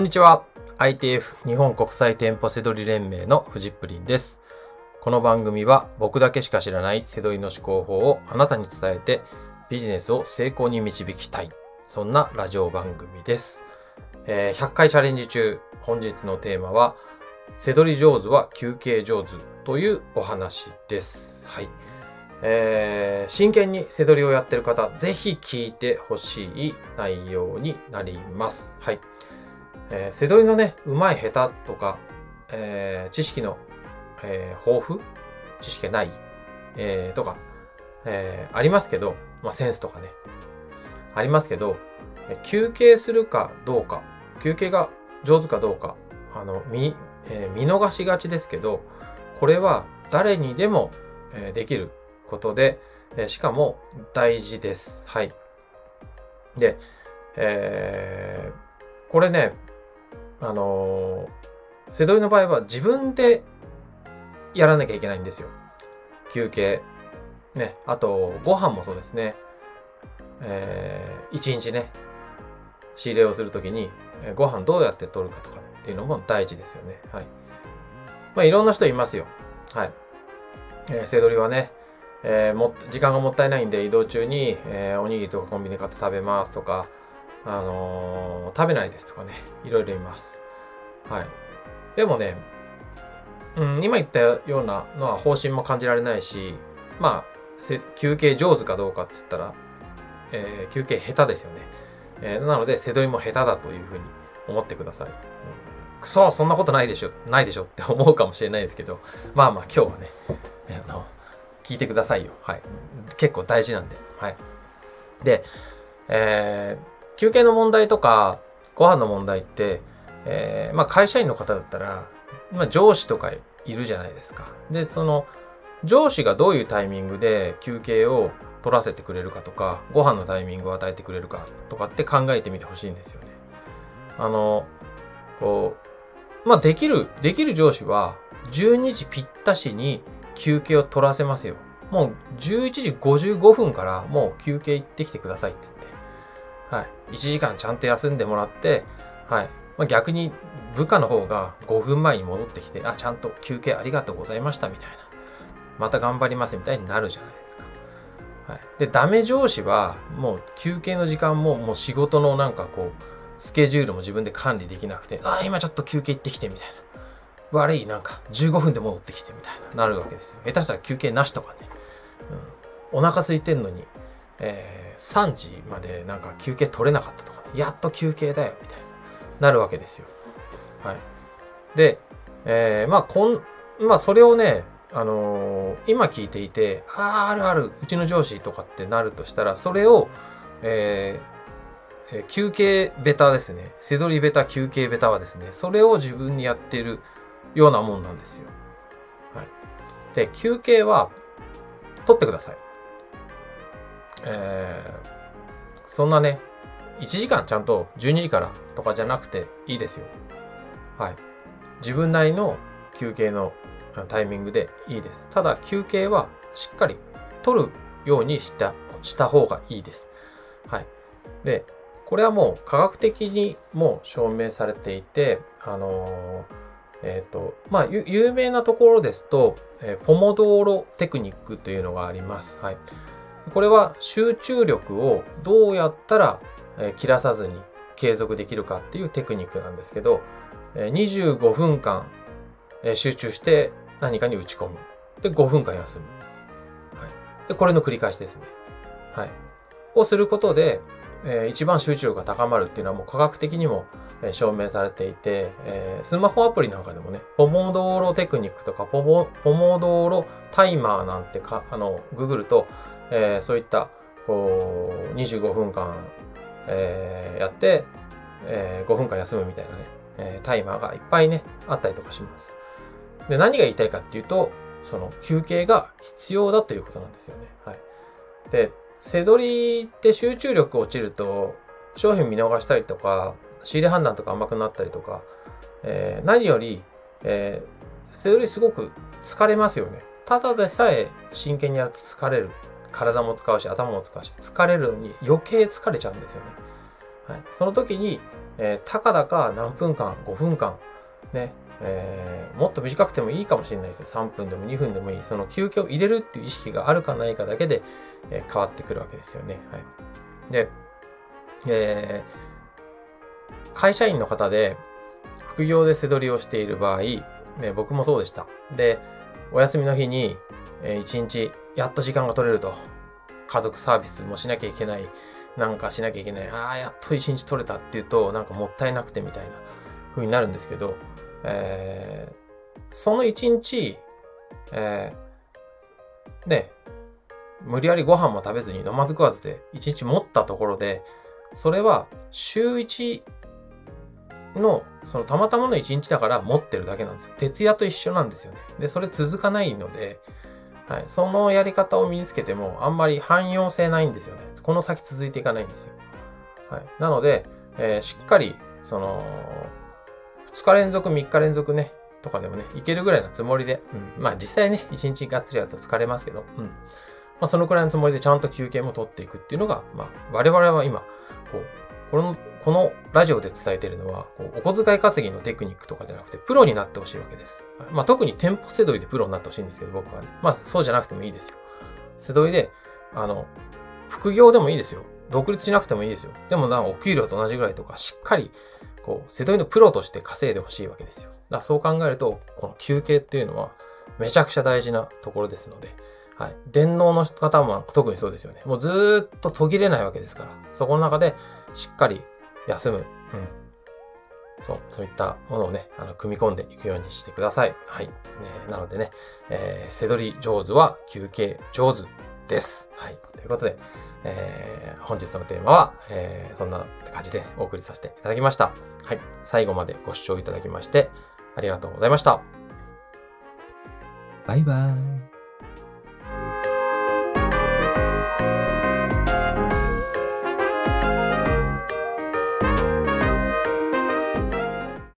こんにちは。ITF 日本国際店舗セドリ連盟のフジップリンです。この番組は僕だけしか知らないセドリの思考法をあなたに伝えてビジネスを成功に導きたい。そんなラジオ番組です。え100回チャレンジ中、本日のテーマは、セドリ上手は休憩上手というお話です。はい。えー真剣にセドリをやってる方、ぜひ聞いてほしい内容になります。はい。えーセドリのね、うまい下手とか、えー知識の、えー豊富？知識がない、えーとか、えーありますけど、まあ、センスとかね、ありますけど、休憩するかどうか、休憩が上手かどうか、あの、見、えー見逃しがちですけど、これは誰にでも、えーできることで、えーしかも大事です。はい。で、えーこれね、あのー、セドリの場合は自分でやらなきゃいけないんですよ。休憩。ね。あと、ご飯もそうですね。えー、一日ね、仕入れをするときに、えご飯どうやって取るかとかっていうのも大事ですよね。はい。まあ、いろんな人いますよ。はい。えー、セドリはね、えーも、時間がもったいないんで移動中に、えーおにぎりとかコンビニ買って食べますとか、あのー食べないですとかね、いろいろいます。はい。でもね、うん、今言ったようなのは方針も感じられないし、まあ、休憩上手かどうかって言ったら、えー休憩下手ですよね。えーなので、背取りも下手だというふうに思ってください。うんくそ、そんなことないでしょ、ないでしょって思うかもしれないですけど、まあまあ今日はね、あの、聞いてくださいよ。はい。結構大事なんで。はい。で、えー休憩の問題とか、ご飯の問題って、えーまあ会社員の方だったら、まあ上司とかいるじゃないですか。で、その、上司がどういうタイミングで休憩を取らせてくれるかとか、ご飯のタイミングを与えてくれるかとかって考えてみてほしいんですよね。あの、こう、まあできる、できる上司は、12時ぴったしに休憩を取らせますよ。もう11時55分からもう休憩行ってきてくださいって言って。はい。1時間ちゃんと休んでもらって、はい。まあ、逆に部下の方が5分前に戻ってきて、あ、ちゃんと休憩ありがとうございましたみたいな。また頑張りますみたいになるじゃないですか。はい。で、ダメ上司はもう休憩の時間ももう仕事のなんかこう、スケジュールも自分で管理できなくて、あ、今ちょっと休憩行ってきてみたいな。悪い、なんか15分で戻ってきてみたいな、なるわけですよ。下手したら休憩なしとかね。うん。お腹空いてんのに、えー3時までなんか休憩取れなかったとか、やっと休憩だよ、みたいな、なるわけですよ。はい。で、えーまあ、こん、まあ、それをね、あのー今聞いていて、ああ、あるある、うちの上司とかってなるとしたら、それを、えー休憩ベタですね。背取りベタ、休憩ベタはですね、それを自分にやってるようなもんなんですよ。はい。で、休憩は、取ってください。えーそんなね、1時間ちゃんと12時からとかじゃなくていいですよ。はい。自分なりの休憩のタイミングでいいです。ただ休憩はしっかり取るようにした、した方がいいです。はい。で、これはもう科学的にも証明されていて、あのーえっ、と、まあ、有名なところですと、えーポモドーロテクニックというのがあります。はい。これは集中力をどうやったら切らさずに継続できるかっていうテクニックなんですけど、25分間集中して何かに打ち込む。で、5分間休む。はい。で、これの繰り返しですね。はい。をすることで、えー一番集中力が高まるっていうのはもう科学的にも証明されていて、えースマホアプリなんかでもね、ポモドーロテクニックとかポモ、ポモドーロタイマーなんてか、あの、ググると、えーそういった、こう、25分間、えーやって、えー5分間休むみたいなね、えタイマーがいっぱいね、あったりとかします。で、何が言いたいかっていうと、その休憩が必要だということなんですよね。はい。で、背取りって集中力落ちると、商品見逃したりとか、仕入れ判断とか甘くなったりとか、えー何より、えー、背取りすごく疲れますよね。ただでさえ真剣にやると疲れる。体も使うし、頭も使うし、疲れるのに余計疲れちゃうんですよね。はい。その時に、えー、たかだか何分間、5分間、ね、えー、もっと短くてもいいかもしれないですよ。3分でも2分でもいい。その休憩を入れるっていう意識があるかないかだけで、えー、変わってくるわけですよね。はい。で、えー、会社員の方で、副業で背取りをしている場合、ね、僕もそうでした。で、お休みの日に、えー、1日、やっと時間が取れると。家族サービスもしなきゃいけない。なんかしなきゃいけない。ああ、やっと1日取れたっていうと、なんかもったいなくてみたいな風になるんですけど、えー、その1日、えー、ね、無理やりご飯も食べずに飲まず食わずで1日持ったところで、それは週1の、そのたまたまの1日だから持ってるだけなんですよ。徹夜と一緒なんですよね。で、それ続かないので、はい、そのやり方を身につけてもあんまり汎用性ないんですよね。この先続いていかないんですよ。はい、なので、えー、しっかり、その、2日連続、3日連続ね、とかでもね、いけるぐらいのつもりで、うん、まあ実際ね、1日がっつりやると疲れますけど、うん。まあそのくらいのつもりでちゃんと休憩も取っていくっていうのが、まあ我々は今、こう、この、このラジオで伝えてるのは、こうお小遣い稼ぎのテクニックとかじゃなくて、プロになってほしいわけです。まあ特に店舗せどりでプロになってほしいんですけど、僕はね。まあそうじゃなくてもいいですよ。せどりで、あの、副業でもいいですよ。独立しなくてもいいですよ。でも、お給料と同じぐらいとか、しっかりこう、瀬戸りのプロとして稼いでほしいわけですよ。だからそう考えると、この休憩っていうのはめちゃくちゃ大事なところですので、はい。電脳の方も特にそうですよね。もうずっと途切れないわけですから、そこの中でしっかり休む。うん。そう、そういったものをね、あの、組み込んでいくようにしてください。はい。ね、なのでね、えー、せどり上手は休憩上手です。はい。ということで、えー、本日のテーマは、えー、そんな感じでお送りさせていただきました。はい。最後までご視聴いただきまして、ありがとうございました。バイバーイ。